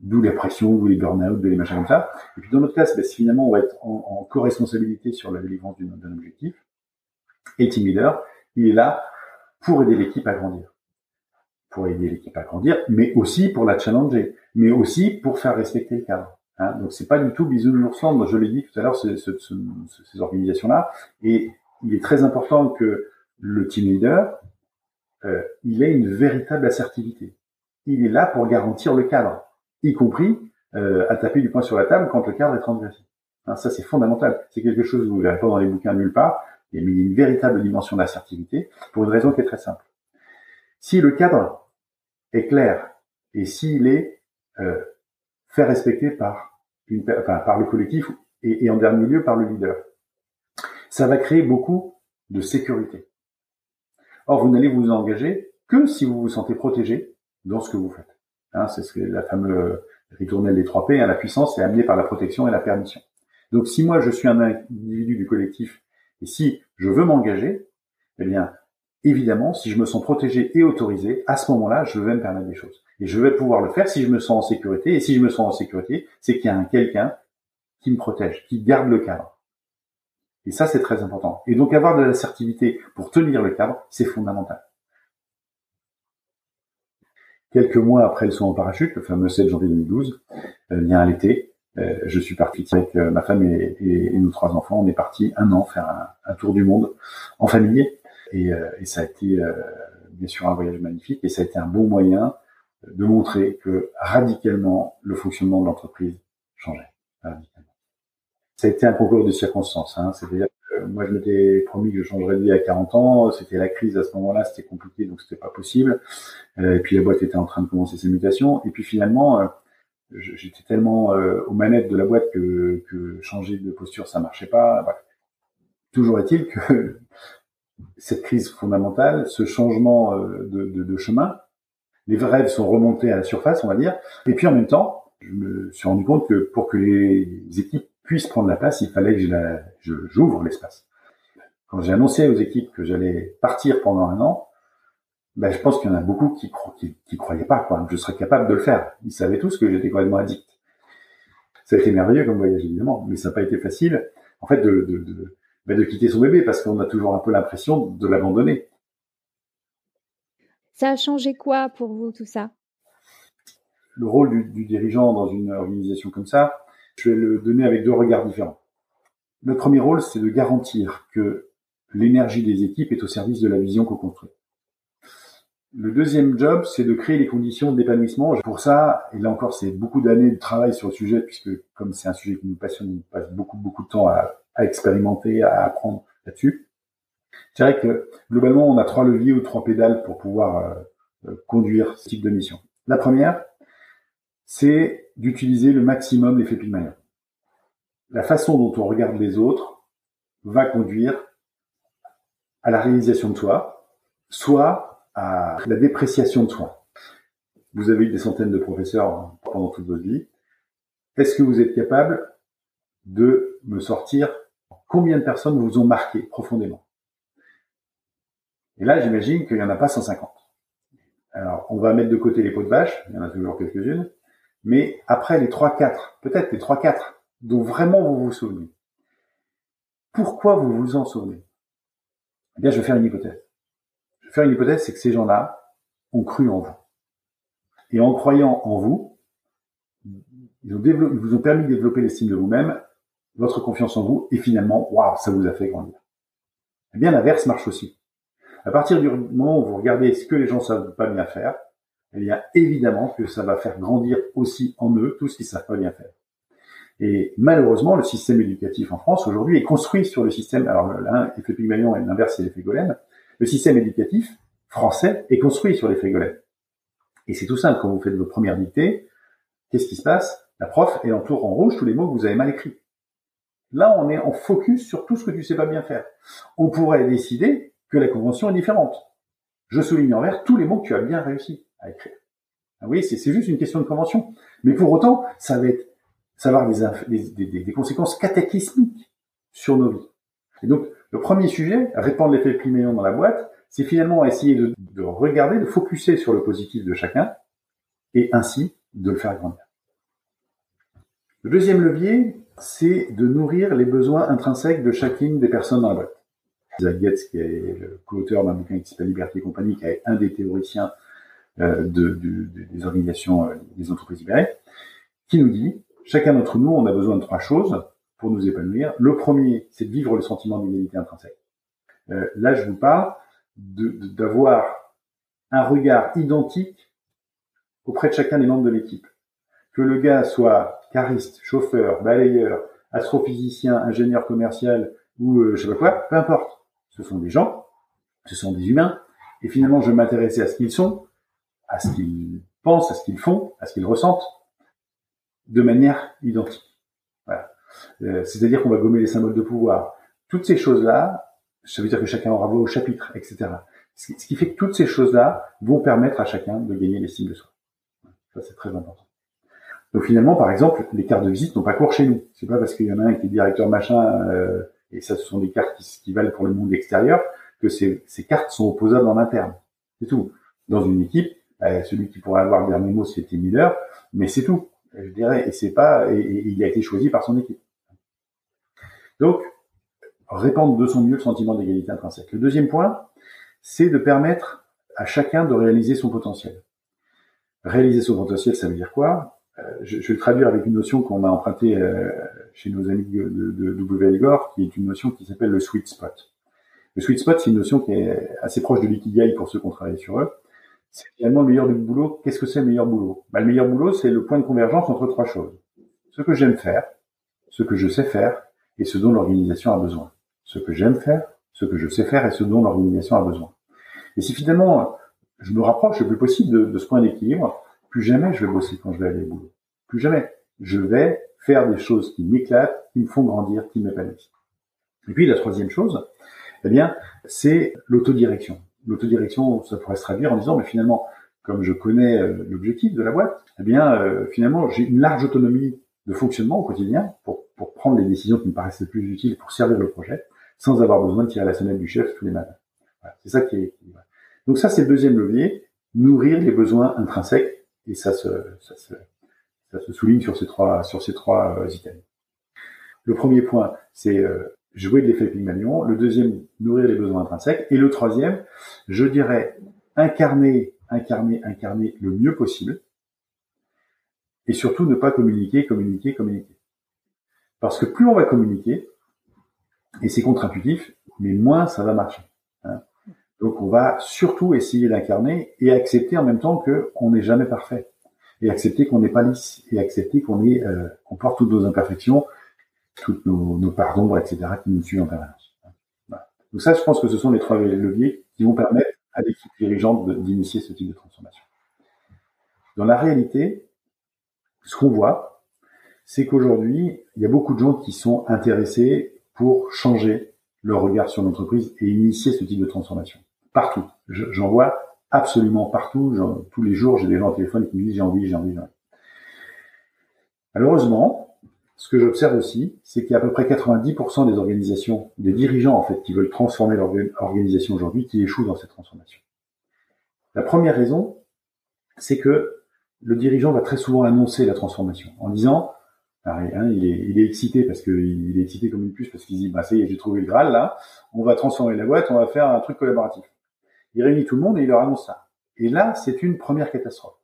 d'où les pressions, d'où les burn-out, d'où les machins comme ça. Et puis dans notre cas, ben, finalement, on va être en, en co-responsabilité sur la délivrance d'un objectif. Et team leader, il est là pour aider l'équipe à grandir. Pour aider l'équipe à grandir, mais aussi pour la challenger, mais aussi pour faire respecter le cadre. Hein, donc c'est pas du tout bisounours je l'ai dit tout à l'heure, ces organisations-là. Et il est très important que le team leader, euh, il ait une véritable assertivité. Il est là pour garantir le cadre, y compris euh, à taper du poing sur la table quand le cadre est transgressé. Hein, ça c'est fondamental. C'est quelque chose que vous ne verrez pas dans les bouquins nulle part. Il y a une véritable dimension d'assertivité pour une raison qui est très simple. Si le cadre est clair et s'il est euh, fait respecter par par le collectif et, en dernier lieu par le leader. Ça va créer beaucoup de sécurité. Or, vous n'allez vous engager que si vous vous sentez protégé dans ce que vous faites. Hein, c'est ce que la fameuse ritournelle des trois P, hein, la puissance est amenée par la protection et la permission. Donc, si moi je suis un individu du collectif et si je veux m'engager, eh bien, évidemment, si je me sens protégé et autorisé, à ce moment-là, je vais me permettre des choses. Et je vais pouvoir le faire si je me sens en sécurité. Et si je me sens en sécurité, c'est qu'il y a un quelqu'un qui me protège, qui garde le cadre. Et ça, c'est très important. Et donc, avoir de l'assertivité pour tenir le cadre, c'est fondamental. Quelques mois après le saut en parachute, le fameux 7 janvier 2012, euh, il y a un été, euh, je suis parti avec euh, ma femme et, nos trois enfants. On est parti un an faire un, tour du monde en famille. Et, et ça a été bien sûr un voyage magnifique. Et ça a été un bon moyen de montrer que radicalement le fonctionnement de l'entreprise changeait. Radicalement. Ça a été un concours de circonstances. Hein. C'est-à-dire que moi, je m'étais promis que je changerais de vie à 40 ans. C'était la crise à ce moment-là, c'était compliqué, donc c'était pas possible. Euh, et puis la boîte était en train de commencer ses mutations. Et puis finalement, euh, j'étais tellement euh, aux manettes de la boîte que, changer de posture, ça marchait pas. Toujours est-il que [LAUGHS] cette crise fondamentale, ce changement euh, de, chemin, les rêves sont remontés à la surface, on va dire. Et puis en même temps, je me suis rendu compte que pour que les équipes puissent prendre la place, il fallait que j'ouvre l'espace. Quand j'ai annoncé aux équipes que j'allais partir pendant un an, ben, je pense qu'il y en a beaucoup qui, qui, qui croyaient pas, quoi. Je serais capable de le faire. Ils savaient tous que j'étais complètement addict. Ça a été merveilleux comme voyage, évidemment, mais ça n'a pas été facile, en fait, de, de, de, ben, de quitter son bébé parce qu'on a toujours un peu l'impression de l'abandonner. Ça a changé quoi pour vous, tout ça? Le rôle du, du, dirigeant dans une organisation comme ça, je vais le donner avec deux regards différents. Le premier rôle, c'est de garantir que l'énergie des équipes est au service de la vision qu'on construit. Le deuxième job, c'est de créer les conditions d'épanouissement. Pour ça, et là encore, c'est beaucoup d'années de travail sur le sujet, puisque comme c'est un sujet qui nous passionne, on passe beaucoup, beaucoup de temps à, expérimenter, à apprendre là-dessus. Je dirais que globalement, on a trois leviers ou trois pédales pour pouvoir euh, euh, conduire ce type de mission. La première, c'est d'utiliser le maximum l'effet Pygmalion. La façon dont on regarde les autres va conduire à la réalisation de soi, soit à la dépréciation de soi. Vous avez eu des centaines de professeurs pendant toute votre vie. Est-ce que vous êtes capable de me sortir combien de personnes vous ont marqué profondément? Et là, j'imagine qu'il n'y en a pas 150. Alors, on va mettre de côté les pots de vache, il y en a toujours quelques-unes, mais après les 3-4, peut-être les 3-4 dont vraiment vous vous souvenez, pourquoi vous vous en souvenez? Eh bien, je vais faire une hypothèse faire une hypothèse, c'est que ces gens-là ont cru en vous. Et en croyant en vous, ils, vous ont permis de développer l'estime de vous-même, votre confiance en vous, et finalement, waouh, ça vous a fait grandir. Eh bien, l'inverse marche aussi. À partir du moment où vous regardez ce que les gens savent pas bien faire, eh bien, évidemment que ça va faire grandir aussi en eux tout ce qu'ils savent pas bien faire. Et malheureusement, le système éducatif en France aujourd'hui est construit sur le système. Alors l'un, l'effet Pygmalion et l'inverse, c'est l'effet Golem. Le système éducatif français est construit sur les frigolets. Et c'est tout simple, quand vous faites vos premières dictées, qu'est-ce qui se passe? La prof, elle entoure en rouge tous les mots que vous avez mal écrits. Là, on est en focus sur tout ce que tu sais pas bien faire. On pourrait décider que la convention est différente. Je souligne en vert tous les mots que tu as bien réussi à écrire. Ah oui, c'est juste une question de convention. Mais pour autant, ça va avoir des, conséquences cataclysmiques sur nos vies. Donc, le premier sujet, répandre l'effet priméon dans la boîte, c'est finalement essayer de, de, regarder, de focuser sur le positif de chacun et ainsi de le faire grandir. Le deuxième levier, c'est de nourrir les besoins intrinsèques de chacune des personnes dans la boîte. Isaac Getz, qui est le co-auteur d'un bouquin qui s'appelle Liberté et compagnie, qui est un des théoriciens euh, de, de, des organisations, euh, des entreprises libérées, qui nous dit, chacun d'entre nous, on a besoin de trois choses pour nous épanouir. Le premier, c'est de vivre le sentiment d'égalité intrinsèque. Euh, là, je vous parle d'avoir un regard identique auprès de chacun des membres de l'équipe. Que le gars soit cariste, chauffeur, balayeur, astrophysicien, ingénieur commercial ou euh, je sais pas quoi, peu importe. Ce sont des gens, ce sont des humains, et finalement je vais m'intéresser à ce qu'ils sont, à ce qu'ils pensent, à ce qu'ils font, à ce qu'ils ressentent, de manière identique. Euh, c'est-à-dire qu'on va gommer les symboles de pouvoir. Toutes ces choses-là, ça veut dire que chacun aura voix au chapitre, etc. Ce qui fait que toutes ces choses-là vont permettre à chacun de gagner l'estime de soi. Ça, c'est très important. Donc finalement, par exemple, les cartes de visite n'ont pas cours chez nous. C'est pas parce qu'il y en a un qui est directeur machin, euh, et ça, ce sont des cartes qui, valent pour le monde extérieur, que ces, cartes sont opposables en interne. C'est tout. Dans une équipe, euh, celui qui pourrait avoir le dernier mot, Tim Miller, mais c'est tout. Je dirais, et c'est pas, et il a été choisi par son équipe. Donc, répandre de son mieux le sentiment d'égalité intrinsèque. Le deuxième point, c'est de permettre à chacun de réaliser son potentiel. Réaliser son potentiel, ça veut dire quoi? Euh, je, vais le traduire avec une notion qu'on a empruntée euh, chez nos amis de, de, W. Gore, qui est une notion qui s'appelle le sweet spot. Le sweet spot, c'est une notion qui est assez proche de l'ikigai pour ceux qui ont travaillé sur eux. C'est finalement le meilleur du boulot. Qu'est-ce que c'est le meilleur boulot? Bah, Le meilleur boulot, c'est le point de convergence entre trois choses. Ce que j'aime faire, ce que je sais faire et ce dont l'organisation a besoin. Ce que j'aime faire, ce que je sais faire et ce dont l'organisation a besoin. Et si finalement je me rapproche le plus possible de, ce point d'équilibre, plus jamais je vais bosser quand je vais aller au boulot. Plus jamais. Je vais faire des choses qui m'éclatent, qui me font grandir, qui m'épanouissent. Et puis la troisième chose, eh bien, c'est l'autodirection. L'autodirection, ça pourrait se traduire en disant, mais finalement, comme je connais euh, l'objectif de la boîte, eh bien, euh, finalement, j'ai une large autonomie de fonctionnement au quotidien pour, pour prendre les décisions qui me paraissent les plus utiles pour servir le projet, sans avoir besoin de tirer la sonnette du chef tous les matins. c'est ça qui est. Donc ça, c'est deuxième levier, nourrir les besoins intrinsèques, et ça se, ça se, ça se souligne sur ces trois, sur ces trois euh, items. Le premier point, c'est jouer de l'effet Pygmalion. Le deuxième, nourrir les besoins intrinsèques. Et le troisième, je dirais incarner, incarner, incarner le mieux possible. Et surtout ne pas communiquer, communiquer, communiquer. Parce que plus on va communiquer, et c'est contre-intuitif, mais moins ça va marcher. Hein. Donc on va surtout essayer d'incarner et accepter en même temps qu'on n'est jamais parfait. Et accepter qu'on n'est pas lisse. Et accepter qu'on est, euh, qu'on porte toutes nos imperfections toutes nos, nos parts d'ombre, etc., qui nous suivent en permanence. Donc ça, je pense que ce sont les trois leviers qui vont permettre à l'équipe dirigeante d'initier ce type de transformation. Dans la réalité, ce qu'on voit, c'est qu'aujourd'hui, il y a beaucoup de gens qui sont intéressés pour changer leur regard sur l'entreprise et initier ce type de transformation. Partout. J'en vois absolument partout. Tous les jours, j'ai des gens au téléphone qui me disent j'ai envie, j'ai envie, j'ai envie. Malheureusement, ce que j'observe aussi, c'est qu'il y a à peu près 90% des organisations, des dirigeants en fait, qui veulent transformer leur organisation aujourd'hui, qui échouent dans cette transformation. La première raison, c'est que le dirigeant va très souvent annoncer la transformation en disant, hein, il, est, il, est, excité parce qu'il est excité comme une puce parce qu'il dit, bah ça y est, j'ai trouvé le Graal là, on va transformer la boîte, on va faire un truc collaboratif. Il réunit tout le monde et il leur annonce ça. Et là, c'est une première catastrophe.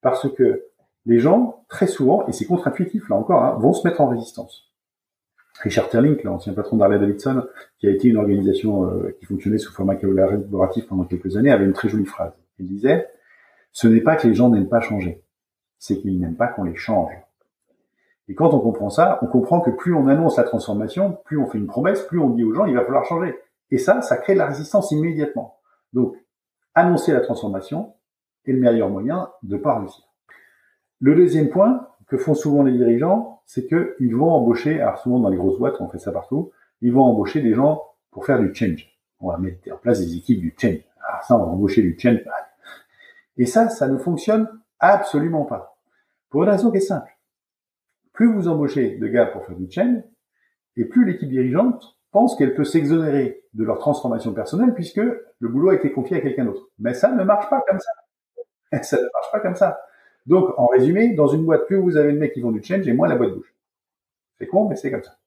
Parce que les gens, très souvent, et c'est contre-intuitif là encore, hein, vont se mettre en résistance. Richard Terling, l'ancien patron d'Harley Davidson, qui a été une organisation euh, qui fonctionnait sous format collaboratif pendant quelques années, avait une très jolie phrase. Il disait Ce n'est pas que les gens n'aiment pas changer, c'est qu'ils n'aiment pas qu'on les change. Et quand on comprend ça, on comprend que plus on annonce la transformation, plus on fait une promesse, plus on dit aux gens il va falloir changer. Et ça, ça crée de la résistance immédiatement. Donc, annoncer la transformation est le meilleur moyen de ne pas réussir. Le deuxième point que font souvent les dirigeants, c'est qu'ils vont embaucher, alors souvent dans les grosses boîtes, on fait ça partout, ils vont embaucher des gens pour faire du change. On va mettre en place des équipes du change. Alors ça, on va embaucher du change. Et ça, ça ne fonctionne absolument pas. Pour une raison qui est simple. Plus vous embauchez de gars pour faire du change, et plus l'équipe dirigeante pense qu'elle peut s'exonérer de leur transformation personnelle puisque le boulot a été confié à quelqu'un d'autre. Mais ça ne marche pas comme ça. [LAUGHS] Ça ne marche pas comme ça. Donc, en résumé, dans une boîte, plus vous avez de mecs qui font du change, et moins la boîte bouge. C'est con, mais c'est comme ça.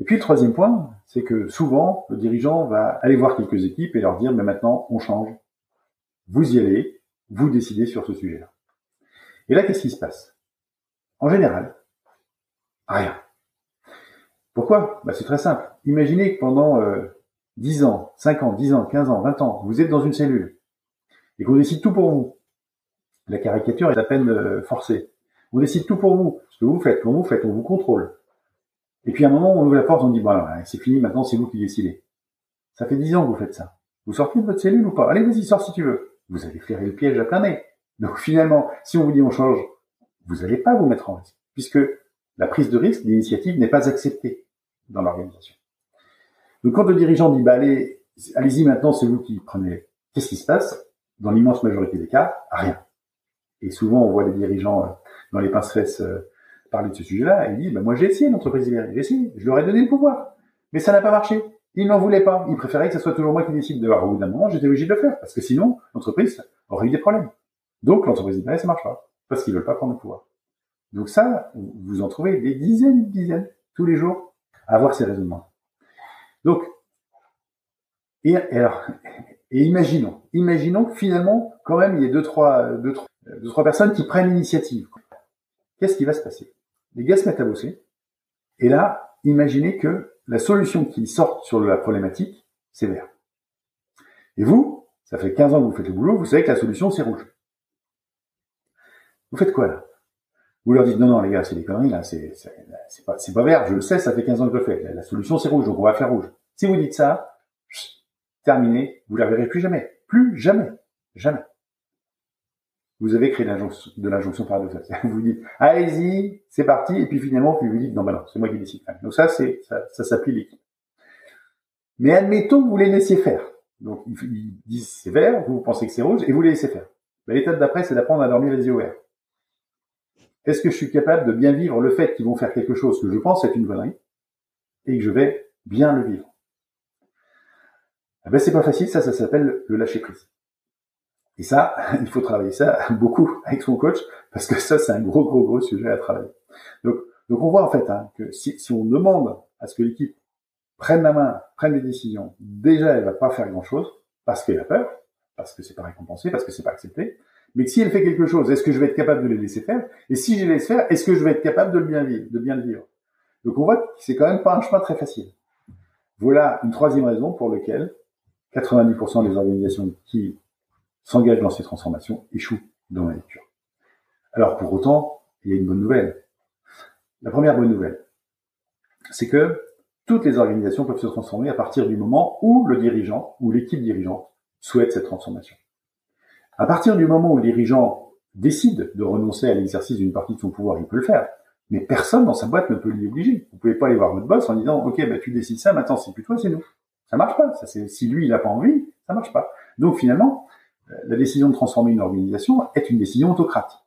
Et puis le troisième point, c'est que souvent, le dirigeant va aller voir quelques équipes et leur dire, mais maintenant, on change. Vous y allez, vous décidez sur ce sujet-là. Et là, qu'est-ce qui se passe? En général, rien. Pourquoi? Bah, C'est très simple. Imaginez que pendant euh, 10 ans, 5 ans, 10 ans, 15 ans, 20 ans, vous êtes dans une cellule et qu'on décide tout pour vous la caricature est à peine euh, forcée. On décide tout pour vous, ce que vous faites, quand vous faites, on vous contrôle. Et puis à un moment, on ouvre la porte, on dit, voilà, c'est fini, maintenant c'est vous qui décidez. Ça fait dix ans que vous faites ça. Vous sortez de votre cellule ou pas? Allez, vas-y, sors si tu veux. Vous allez flairé le piège à plein nez. Donc finalement, si on vous dit on change, vous n'allez pas vous mettre en risque, puisque la prise de risque, l'initiative n'est pas acceptée dans l'organisation. Donc quand le dirigeant dit, bah allez, allez-y maintenant, c'est vous qui prenez, qu'est-ce qui se passe? Dans l'immense majorité des cas, rien. Et souvent, on voit les dirigeants euh, dans les pince-fesses euh, parler de ce sujet-là, et disent, bah, moi j'ai essayé l'entreprise libérée, j'ai essayé, je leur ai donné le pouvoir, mais ça n'a pas marché. Ils n'en voulaient pas. Ils préféraient que ce soit toujours moi qui décide de voir. Au bout d'un moment, j'étais obligé de le faire, parce que sinon, l'entreprise aurait eu des problèmes. Donc, l'entreprise libérée, ça marche pas, parce qu'ils veulent pas prendre le pouvoir. Donc ça, vous en trouvez des dizaines, des dizaines, tous les jours, à avoir ces raisonnements. Donc, et, alors, et imaginons, imaginons que finalement, quand même, il y ait deux, trois, deux, trois, deux, trois personnes qui prennent l'initiative. Qu'est-ce qui va se passer? Les gars se mettent à bosser. Et là, imaginez que la solution qui sort sur la problématique, c'est vert. Et vous, ça fait 15 ans que vous faites le boulot, vous savez que la solution, c'est rouge. Vous faites quoi là? Vous leur dites non, non, les gars, c'est des conneries, là, c'est, pas, vert, je le sais, ça fait 15 ans que je le fais. La, solution, c'est rouge, on va faire rouge. Si vous dites ça, terminé, vous la verrez plus jamais. Plus jamais. Jamais. Vous avez créé de l'injonction paradoxale. Vous [LAUGHS] vous dites, allez-y, c'est parti, et puis finalement, vous vous dites, non, bah non, c'est moi qui décide. Donc ça, ça, ça s'appuie l'équipe. Mais admettons que vous les laissiez faire. Donc, ils disent c'est vert, vous, pensez que c'est rouge, et vous les laissez faire. Bah, l'étape d'après, c'est d'apprendre à dormir les yeux ouverts. Est-ce que je suis capable de bien vivre le fait qu'ils vont faire quelque chose que je pense être une connerie, et que je vais bien le vivre? Eh ben, c'est pas facile, ça, ça s'appelle le lâcher prise. Et ça, [LAUGHS] il faut travailler ça [LAUGHS] beaucoup avec son coach parce que ça, c'est un gros, gros, gros sujet à travailler. Donc, donc on voit en fait hein, que si, on demande à ce que l'équipe prenne la main, prenne des décisions, déjà, elle va pas faire grand-chose parce qu'elle a peur, parce que c'est pas récompensé, parce que c'est pas accepté. Mais si elle fait quelque chose, est-ce que je vais être capable de les laisser faire? Et si je les laisse faire, est-ce que je vais être capable de le bien vivre, de bien le vivre? Donc on voit que c'est quand même pas un chemin très facile. Voilà une troisième raison pour laquelle 90% des organisations qui s'engagent dans ces transformations échouent dans la lecture. Alors pour autant, il y a une bonne nouvelle. La première bonne nouvelle, c'est que toutes les organisations peuvent se transformer à partir du moment où le dirigeant ou l'équipe dirigeante souhaite cette transformation. À partir du moment où le dirigeant décide de renoncer à l'exercice d'une partie de son pouvoir, il peut le faire. Mais personne dans sa boîte ne peut l'y obliger. Vous pouvez pas aller voir votre boss en disant, OK, bah, tu décides ça, maintenant c'est plus toi, c'est nous. Ça marche pas. Si lui, il n'a pas envie, ça marche pas. Donc finalement, la décision de transformer une organisation est une décision autocrate.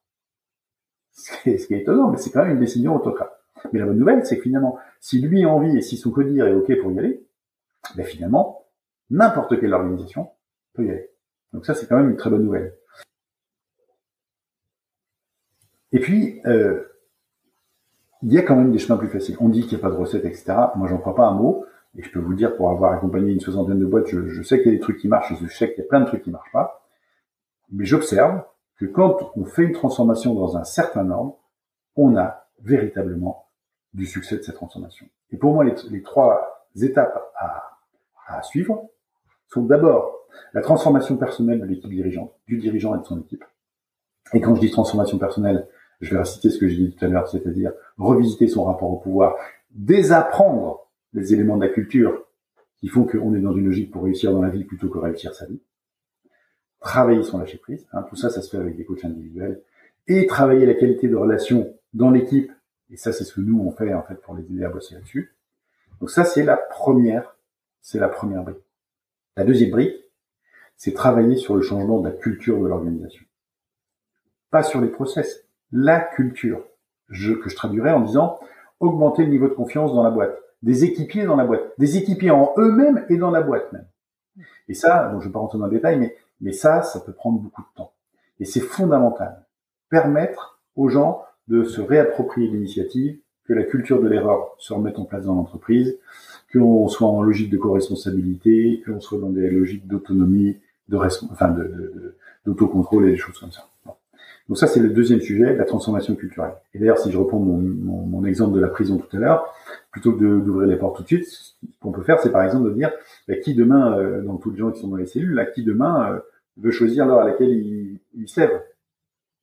Ce qui est, étonnant, mais c'est quand même une décision autocrate. Mais la bonne nouvelle, c'est que finalement, si lui a envie et si son codir est OK pour y aller, ben finalement, n'importe quelle organisation peut y aller. Donc ça, c'est quand même une très bonne nouvelle. Et puis, euh, il y a quand même des chemins plus faciles. On dit qu'il n'y a pas de recette, etc. Moi, j'en crois pas un mot. Et je peux vous dire, pour avoir accompagné une soixantaine de boîtes, je, sais qu'il y a des trucs qui marchent, je sais qu'il y a plein de trucs qui marchent pas. Mais j'observe que quand on fait une transformation dans un certain ordre, on a véritablement du succès de cette transformation. Et pour moi, les, trois étapes à, à suivre sont d'abord la transformation personnelle de l'équipe dirigeante, du dirigeant et de son équipe. Et quand je dis transformation personnelle, je vais reciter ce que j'ai dit tout à l'heure, c'est-à-dire revisiter son rapport au pouvoir, désapprendre les éléments de la culture qui font qu'on est dans une logique pour réussir dans la vie plutôt que réussir sa vie travailler son lâcher prise. Hein, tout ça, ça se fait avec des coachs individuels et travailler la qualité de relation dans l'équipe. Et ça, c'est ce que nous on fait en fait pour les aider à bosser là-dessus. Donc ça, c'est la première, c'est la première brique. La deuxième brique, c'est travailler sur le changement de la culture de l'organisation. Pas sur les process, la culture. Je, que je traduirais en disant augmenter le niveau de confiance dans la boîte, des équipiers dans la boîte, des équipiers en eux-mêmes et dans la boîte même. Et ça, bon, je vais pas rentrer dans le détail, mais mais ça, ça peut prendre beaucoup de temps. Et c'est fondamental. Permettre aux gens de se réapproprier l'initiative, que la culture de l'erreur se remette en place dans l'entreprise, qu'on soit en logique de co-responsabilité, qu'on soit dans des logiques d'autonomie, de, enfin de, d'autocontrôle et des choses comme ça. Donc ça, c'est le deuxième sujet, la transformation culturelle. Et d'ailleurs, si je reprends mon, mon, exemple de la prison tout à l'heure, plutôt que d'ouvrir les portes tout de suite, ce qu'on peut faire, c'est par exemple de dire, bah, qui demain, euh, dans tous les gens qui sont dans les cellules, là, qui demain euh, veut choisir l'heure à laquelle il, il se lève.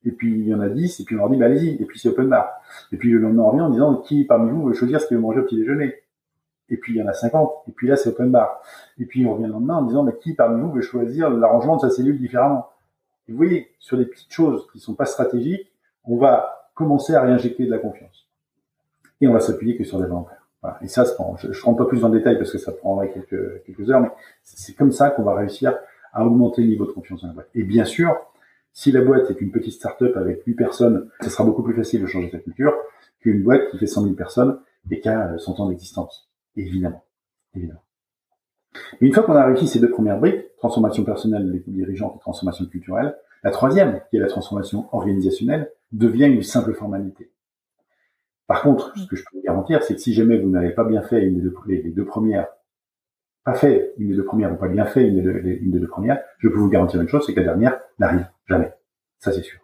Et puis il y en a 10, et puis on leur dit bah allez-y, et puis c'est open bar. Et puis le lendemain on revient en disant qui parmi vous veut choisir ce qu'il veut manger au petit déjeuner? Et puis il y en a 50, et puis là c'est open bar. Et puis on revient le lendemain en disant bah, qui parmi vous veut choisir l'arrangement de sa cellule différemment? Vous voyez, sur des petites choses qui sont pas stratégiques, on va commencer à réinjecter de la confiance. Et on va s'appuyer que sur des volontaires. Et ça, je ne rentre pas plus le détail parce que ça prendrait quelques, heures, mais c'est comme ça qu'on va réussir à augmenter le niveau de confiance dans la boîte. Et bien sûr, si la boîte est une petite start-up avec 8 personnes, ce sera beaucoup plus facile de changer sa culture qu'une boîte qui fait 100 000 personnes et qui a 100 ans d'existence. Évidemment. Évidemment. Une fois qu'on a réussi ces deux premières briques, transformation personnelle de l'équipe dirigeante et transformation culturelle, la troisième, qui est la transformation organisationnelle, devient une simple formalité. Par contre, ce que je peux vous garantir, c'est que si jamais vous n'avez pas bien fait une des deux, les deux premières pas fait une des deux premières ou pas bien fait une des deux, une des deux premières, je peux vous garantir une chose, c'est que la dernière n'arrive jamais. Ça, c'est sûr.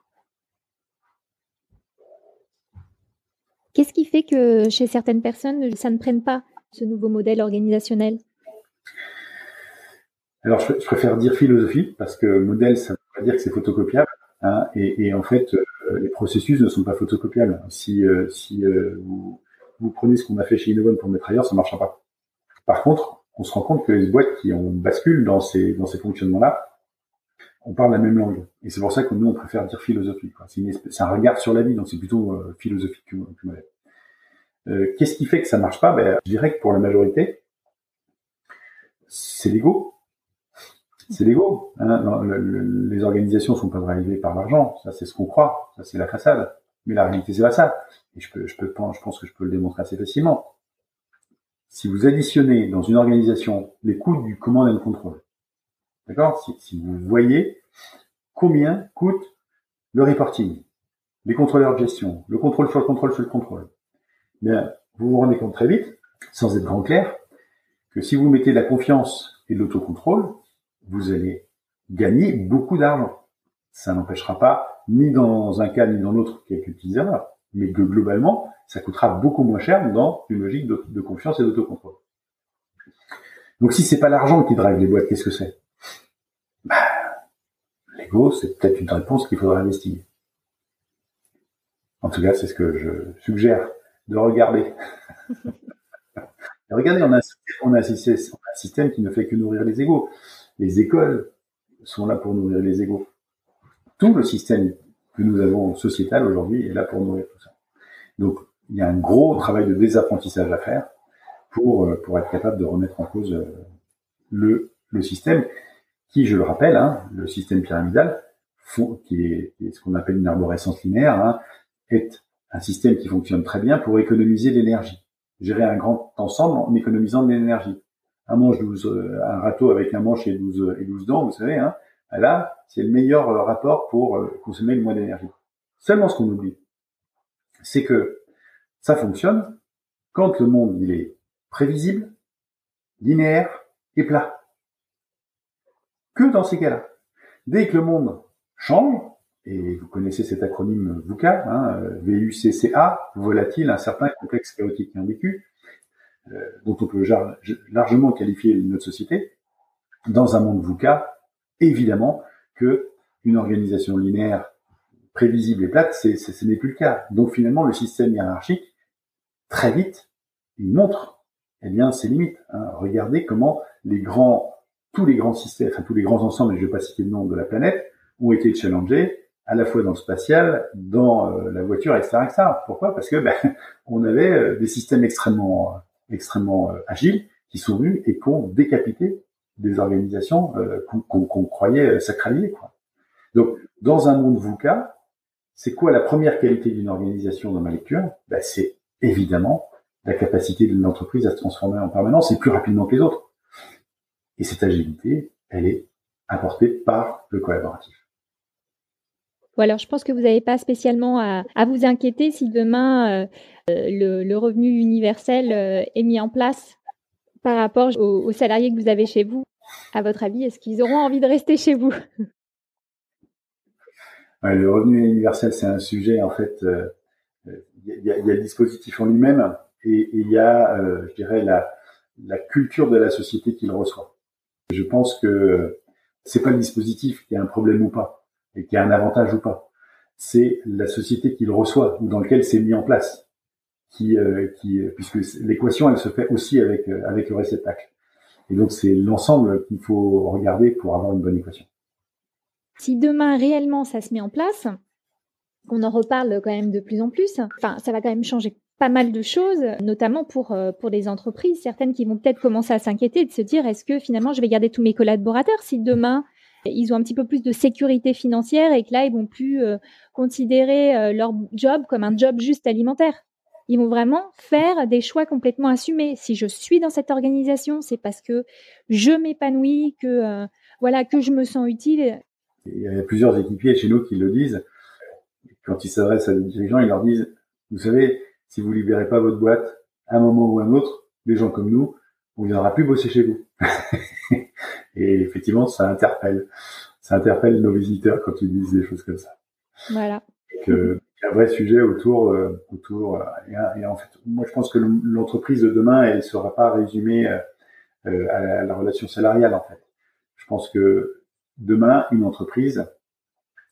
Qu'est-ce qui fait que chez certaines personnes, ça ne prenne pas ce nouveau modèle organisationnel? Alors, je, préfère dire philosophie, parce que modèle, ça veut pas dire que c'est photocopiable. Hein, et, en fait, euh, les processus ne sont pas photocopiables. Si, euh, euh, vous, prenez ce qu'on a fait chez Innovon pour mettre ailleurs, ça ne marchera pas. Par contre, on se rend compte que les boîtes qui ont basculent dans ces, dans ces fonctionnements-là on parle la même langue. Et c'est pour ça que nous, on préfère dire philosophie. C'est un regard sur la vie, donc c'est plutôt philosophique que, euh, Qu'est-ce qui fait que ça marche pas? Ben, Je dirais que pour la majorité, c'est l'ego. C'est l'ego. Hein. les organisations sont pas drivées par l'argent, ça c'est ce qu'on croit, ça c'est la façade. Mais la réalité c'est pas ça. Et je peux, je peux, je pense que je peux le démontrer assez facilement. Si vous additionnez dans une organisation les coûts du command and control, d'accord si, si, vous voyez combien coûte le reporting, les contrôleurs de gestion, le contrôle sur le contrôle sur le contrôle, bien, vous vous rendez compte très vite, sans être grand clair, que si vous mettez de la confiance et de l'autocontrôle, vous allez gagner beaucoup d'argent. Ça n'empêchera pas, ni dans un cas ni dans l'autre, quelques petites erreurs, mais que globalement, ça coûtera beaucoup moins cher dans une logique de, confiance et d'autocontrôle. Donc si c'est pas l'argent qui drive les boîtes, qu'est-ce que c'est? Bah, L'ego, c'est peut-être une réponse qu'il faudra investiguer. En tout cas, c'est ce que je suggère de regarder. [LAUGHS] regardez, on a, on a, un système qui ne fait que nourrir les égaux. Les écoles sont là pour nourrir les égaux. Tout le système que nous avons sociétal aujourd'hui est là pour nourrir tout ça. Donc, il y a un gros travail de désapprentissage à faire pour, euh, pour être capable de remettre en cause euh, le, le système qui, je le rappelle, hein, le système pyramidal, qui est, ce qu'on appelle une arborescence linéaire, hein, est un système qui fonctionne très bien pour économiser l'énergie. Gérer un grand ensemble en économisant de l'énergie. Un manche 12, euh, un râteau avec un manche et 12, et 12 dents, vous savez, hein, là, c'est le meilleur rapport pour consommer le moins d'énergie. Seulement ce qu'on oublie, c'est que ça fonctionne quand le monde il est prévisible, linéaire et plat. Que dans ces cas-là. Dès que le monde change, et vous connaissez cet acronyme VUCA, hein, V-U-C-C-A, volatile, complexe, chaotique ambigu, euh, dont on peut largement qualifier notre société, dans un monde VUCA, évidemment que une organisation linéaire prévisible et plate, c'est, ce n'est plus le cas. Donc finalement, le système hiérarchique très vite, il montre eh bien ses limites. Hein. Regardez comment les grands, tous les grands systèmes, enfin tous les grands ensembles, et je vais pas citer le nom de la planète, ont été challengés à la fois dans le spatial, dans euh, la voiture, etc., etc. Pourquoi? Parce que ben, [LAUGHS] on avait euh, des systèmes extrêmement, euh, extrêmement agiles qui sont venus et qui ont décapité des organisations qu'on croyait sacralisées. Quoi. Donc, dans un monde VUCA, c'est quoi la première qualité d'une organisation dans ma lecture? Ben, C'est évidemment la capacité de l'entreprise à se transformer en permanence et plus rapidement que les autres. Et cette agilité, elle est apportée par le collaboratif. Ou alors, je pense que vous n'avez pas spécialement à, vous inquiéter si demain euh, le, revenu universel euh, est mis en place par rapport aux, salariés que vous avez chez vous. À votre avis, est-ce qu'ils auront envie de rester chez vous? Le revenu universel, c'est un sujet en fait euh, il y a, le dispositif en lui-même et, il y a, euh, je dirais, la, la culture de la société qu'il reçoit. Je pense que c'est pas le dispositif qui a un problème ou pas et qui a un avantage ou pas. C'est la société qu'il reçoit ou dans lequel c'est mis en place euh, qui puisque l'équation elle se fait aussi avec euh, avec le réceptacle. Et donc c'est l'ensemble qu'il faut regarder pour avoir une bonne équation. Si demain réellement ça se met en place, on en reparle quand même de plus en plus. Enfin, ça va quand même changer pas mal de choses, notamment pour euh, pour les entreprises, certaines qui vont peut-être commencer à s'inquiéter de se dire est-ce que finalement je vais garder tous mes collaborateurs si demain ils ont un petit peu plus de sécurité financière et que là ils vont plus euh, considérer euh, leur job comme un job juste alimentaire. Ils vont vraiment faire des choix complètement assumés. Si je suis dans cette organisation, c'est parce que je m'épanouis, que voilà, que je me sens utile. Il y a plusieurs équipiers chez nous qui le disent quand ils s'adressent à des dirigeants, ils leur disent, vous savez, si vous libérez pas votre boîte, à un moment ou à un autre, des gens comme nous, on ne viendra plus bosser chez vous. [LAUGHS] et effectivement, ça interpelle. Ça interpelle nos visiteurs quand ils disent des choses comme ça. Voilà. Que, un vrai sujet autour, euh, autour. Euh, et, en fait, moi, je pense que l'entreprise de demain, elle ne sera pas résumée euh, à la relation salariale, en fait. Je pense que demain, une entreprise,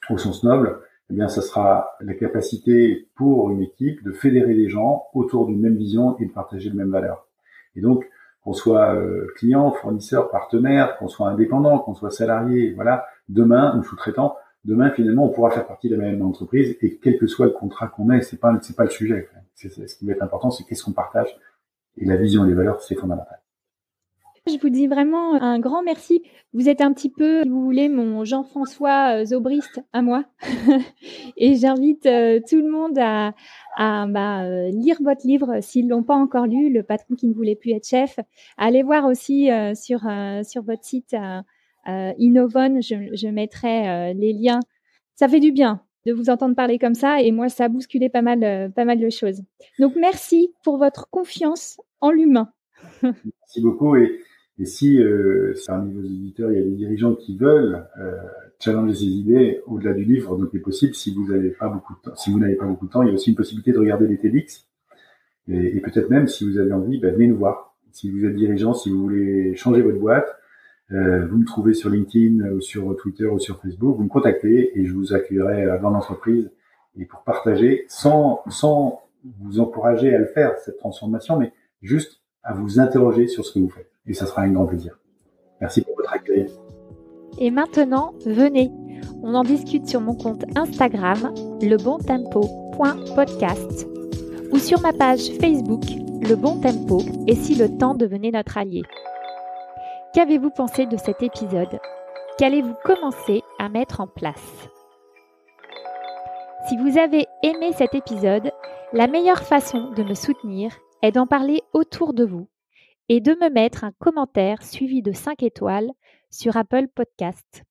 au sens noble, eh bien, ça sera la capacité pour une équipe de fédérer les gens autour d'une même vision et de partager les mêmes valeurs. Et donc, qu'on soit euh, client, fournisseur, partenaire, qu'on soit indépendant, qu'on soit salarié, voilà, demain ou sous-traitant, demain finalement on pourra faire partie de la même entreprise et quel que soit le contrat qu'on ait, c'est pas pas le sujet. C'est, ce qui va être important, c'est qu'est-ce qu'on partage et la vision et les valeurs, c'est fondamental. Je vous dis vraiment un grand merci. Vous êtes un petit peu, si vous voulez, mon Jean-François euh, Zobrist à moi. [LAUGHS] et j'invite euh, tout le monde à, bah, euh, lire votre livre s'ils l'ont pas encore lu, Le patron qui ne voulait plus être chef. Allez voir aussi sur, sur votre site Innovon, je, je mettrai les liens. Ça fait du bien de vous entendre parler comme ça et moi, ça a bousculé pas mal, pas mal de choses. Donc, merci pour votre confiance en l'humain. [LAUGHS] merci beaucoup et et si euh, parmi vos auditeurs, il y a des dirigeants qui veulent euh, challenger ces idées au-delà du livre, donc c'est possible. Si vous n'avez pas beaucoup de temps, si vous n'avez pas beaucoup de temps, il y a aussi une possibilité de regarder les TEDx. Et, et peut-être même, si vous avez envie, ben, venez nous voir. Si vous êtes dirigeant, si vous voulez changer votre boîte, euh, vous me trouvez sur LinkedIn ou sur Twitter ou sur Facebook, vous me contactez et je vous accueillerai dans l'entreprise et pour partager sans, sans vous encourager à le faire, cette transformation, mais juste à vous interroger sur ce que vous faites et ça sera un grand plaisir. Merci pour votre accueil. Et maintenant, venez, on en discute sur mon compte Instagram, lebontempo.podcast ou sur ma page Facebook, Le Bon Tempo, et si le temps devenait notre allié. Qu'avez-vous pensé de cet épisode? Qu'allez-vous commencer à mettre en place? Si vous avez aimé cet épisode, la meilleure façon de me soutenir est d'en parler autour de vous et de me mettre un commentaire suivi de 5 étoiles sur Apple Podcast.